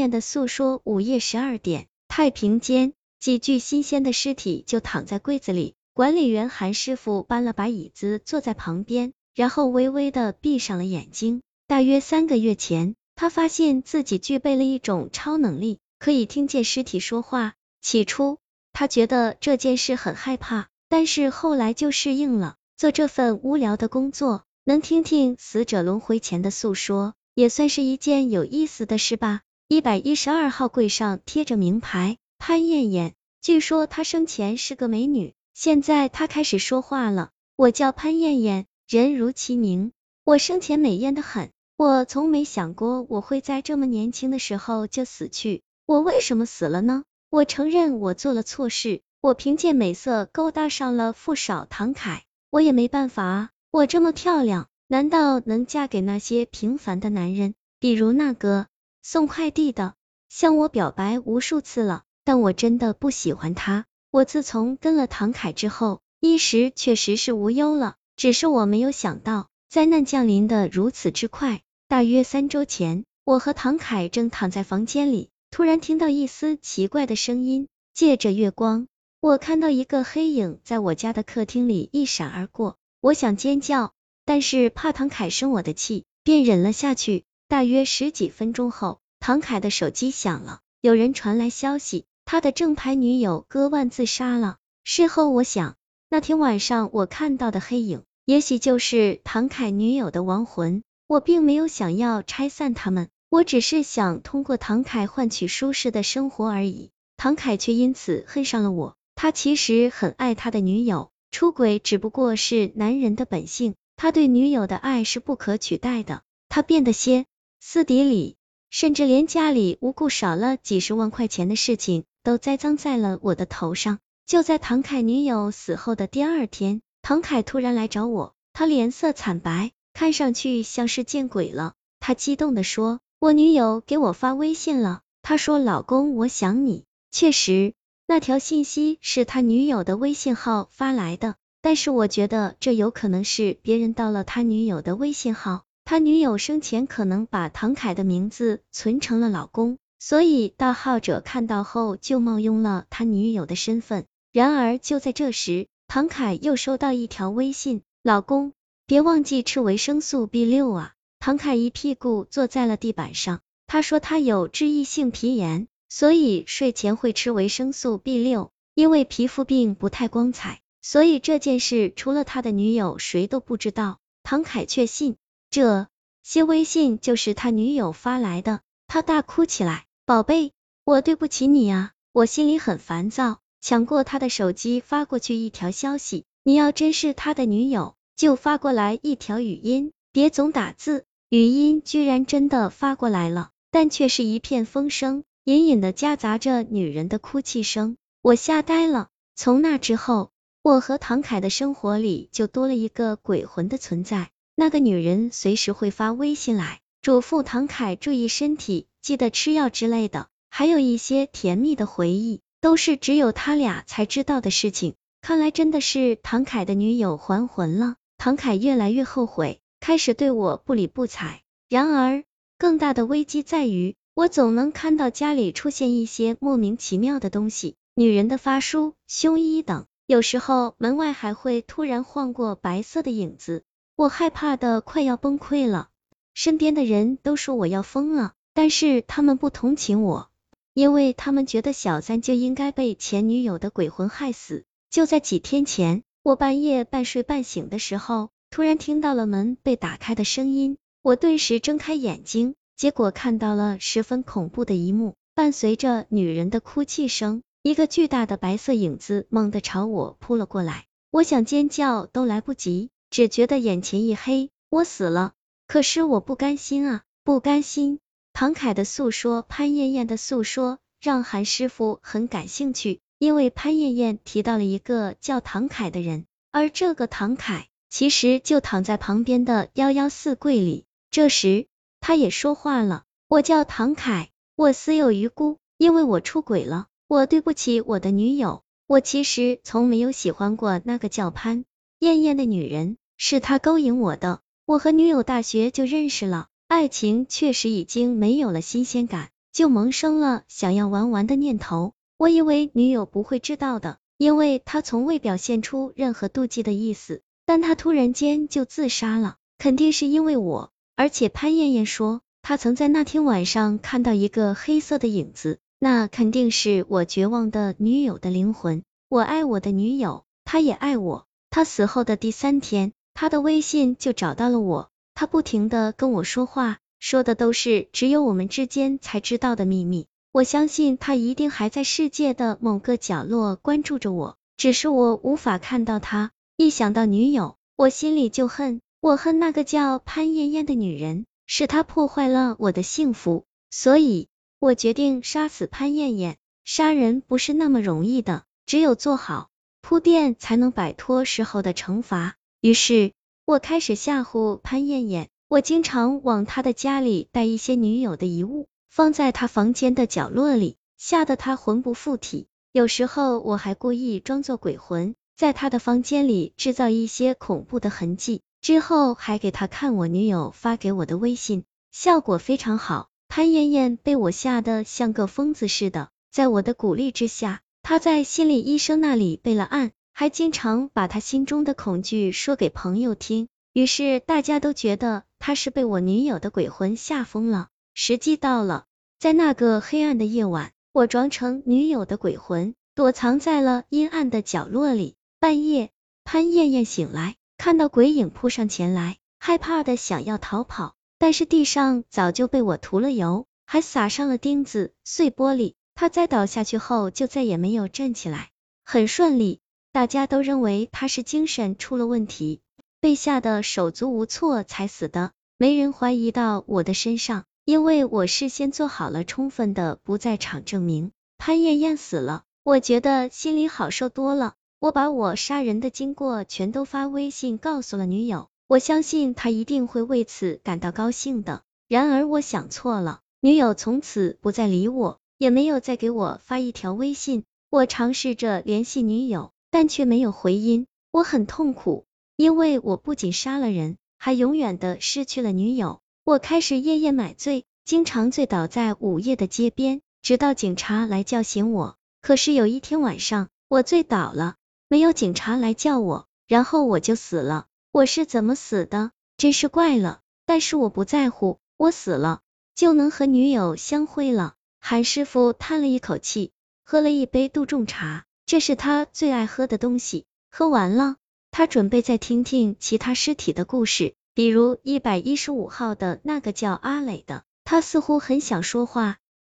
艳的诉说，午夜十二点，太平间几具新鲜的尸体就躺在柜子里。管理员韩师傅搬了把椅子坐在旁边，然后微微的闭上了眼睛。大约三个月前，他发现自己具备了一种超能力，可以听见尸体说话。起初，他觉得这件事很害怕，但是后来就适应了。做这份无聊的工作，能听听死者轮回前的诉说，也算是一件有意思的事吧。一百一十二号柜上贴着名牌，潘艳艳。据说她生前是个美女。现在她开始说话了，我叫潘艳艳，人如其名，我生前美艳的很，我从没想过我会在这么年轻的时候就死去，我为什么死了呢？我承认我做了错事，我凭借美色勾搭上了富少唐凯，我也没办法啊，我这么漂亮，难道能嫁给那些平凡的男人？比如那个送快递的，向我表白无数次了，但我真的不喜欢他。我自从跟了唐凯之后，一时确实是无忧了，只是我没有想到灾难降临的如此之快。大约三周前，我和唐凯正躺在房间里，突然听到一丝奇怪的声音，借着月光，我看到一个黑影在我家的客厅里一闪而过。我想尖叫，但是怕唐凯生我的气，便忍了下去。大约十几分钟后，唐凯的手机响了，有人传来消息。他的正牌女友割腕自杀了。事后我想，那天晚上我看到的黑影，也许就是唐凯女友的亡魂。我并没有想要拆散他们，我只是想通过唐凯换取舒适的生活而已。唐凯却因此恨上了我。他其实很爱他的女友，出轨只不过是男人的本性。他对女友的爱是不可取代的。他变得些斯底里，甚至连家里无故少了几十万块钱的事情。都栽赃在了我的头上。就在唐凯女友死后的第二天，唐凯突然来找我，他脸色惨白，看上去像是见鬼了。他激动的说：“我女友给我发微信了，他说老公我想你。”确实，那条信息是他女友的微信号发来的，但是我觉得这有可能是别人盗了他女友的微信号。他女友生前可能把唐凯的名字存成了老公。所以盗号者看到后就冒用了他女友的身份。然而就在这时，唐凯又收到一条微信：“老公，别忘记吃维生素 B 六啊！”唐凯一屁股坐在了地板上。他说他有脂溢性皮炎，所以睡前会吃维生素 B 六。因为皮肤病不太光彩，所以这件事除了他的女友谁都不知道。唐凯却信，这些微信就是他女友发来的。他大哭起来。宝贝，我对不起你啊！我心里很烦躁，抢过他的手机发过去一条消息：你要真是他的女友，就发过来一条语音，别总打字。语音居然真的发过来了，但却是一片风声，隐隐的夹杂着女人的哭泣声。我吓呆了。从那之后，我和唐凯的生活里就多了一个鬼魂的存在。那个女人随时会发微信来，嘱咐唐凯注意身体。记得吃药之类的，还有一些甜蜜的回忆，都是只有他俩才知道的事情。看来真的是唐凯的女友还魂了。唐凯越来越后悔，开始对我不理不睬。然而，更大的危机在于，我总能看到家里出现一些莫名其妙的东西，女人的发梳、胸衣等。有时候门外还会突然晃过白色的影子，我害怕的快要崩溃了。身边的人都说我要疯了。但是他们不同情我，因为他们觉得小三就应该被前女友的鬼魂害死。就在几天前，我半夜半睡半醒的时候，突然听到了门被打开的声音，我顿时睁开眼睛，结果看到了十分恐怖的一幕，伴随着女人的哭泣声，一个巨大的白色影子猛地朝我扑了过来，我想尖叫都来不及，只觉得眼前一黑，我死了。可是我不甘心啊，不甘心。唐凯的诉说，潘艳艳的诉说，让韩师傅很感兴趣，因为潘艳艳提到了一个叫唐凯的人，而这个唐凯其实就躺在旁边的幺幺四柜里。这时他也说话了：“我叫唐凯，我死有余辜，因为我出轨了，我对不起我的女友。我其实从没有喜欢过那个叫潘艳艳的女人，是他勾引我的。我和女友大学就认识了。”爱情确实已经没有了新鲜感，就萌生了想要玩玩的念头。我以为女友不会知道的，因为她从未表现出任何妒忌的意思。但她突然间就自杀了，肯定是因为我。而且潘艳艳说，她曾在那天晚上看到一个黑色的影子，那肯定是我绝望的女友的灵魂。我爱我的女友，她也爱我。她死后的第三天，他的微信就找到了我，他不停的跟我说话，说的都是只有我们之间才知道的秘密。我相信他一定还在世界的某个角落关注着我，只是我无法看到他。一想到女友，我心里就恨。我恨那个叫潘艳艳的女人，是她破坏了我的幸福，所以我决定杀死潘艳艳。杀人不是那么容易的，只有做好铺垫，才能摆脱事后的惩罚。于是，我开始吓唬潘艳艳。我经常往她的家里带一些女友的遗物，放在她房间的角落里，吓得她魂不附体。有时候，我还故意装作鬼魂，在她的房间里制造一些恐怖的痕迹。之后还给他看我女友发给我的微信，效果非常好。潘艳艳被我吓得像个疯子似的，在我的鼓励之下，她在心理医生那里备了案，还经常把他心中的恐惧说给朋友听。于是大家都觉得他是被我女友的鬼魂吓疯了。时机到了，在那个黑暗的夜晚，我装成女友的鬼魂，躲藏在了阴暗的角落里。半夜，潘艳艳醒来。看到鬼影扑上前来，害怕的想要逃跑，但是地上早就被我涂了油，还撒上了钉子、碎玻璃。他再倒下去后就再也没有站起来，很顺利。大家都认为他是精神出了问题，被吓得手足无措才死的，没人怀疑到我的身上，因为我事先做好了充分的不在场证明。潘艳艳死了，我觉得心里好受多了。我把我杀人的经过全都发微信告诉了女友，我相信她一定会为此感到高兴的。然而我想错了，女友从此不再理我，也没有再给我发一条微信。我尝试着联系女友，但却没有回音。我很痛苦，因为我不仅杀了人，还永远的失去了女友。我开始夜夜买醉，经常醉倒在午夜的街边，直到警察来叫醒我。可是有一天晚上，我醉倒了。没有警察来叫我，然后我就死了。我是怎么死的？真是怪了。但是我不在乎，我死了就能和女友相会了。韩师傅叹了一口气，喝了一杯杜仲茶，这是他最爱喝的东西。喝完了，他准备再听听其他尸体的故事，比如一百一十五号的那个叫阿磊的。他似乎很想说话，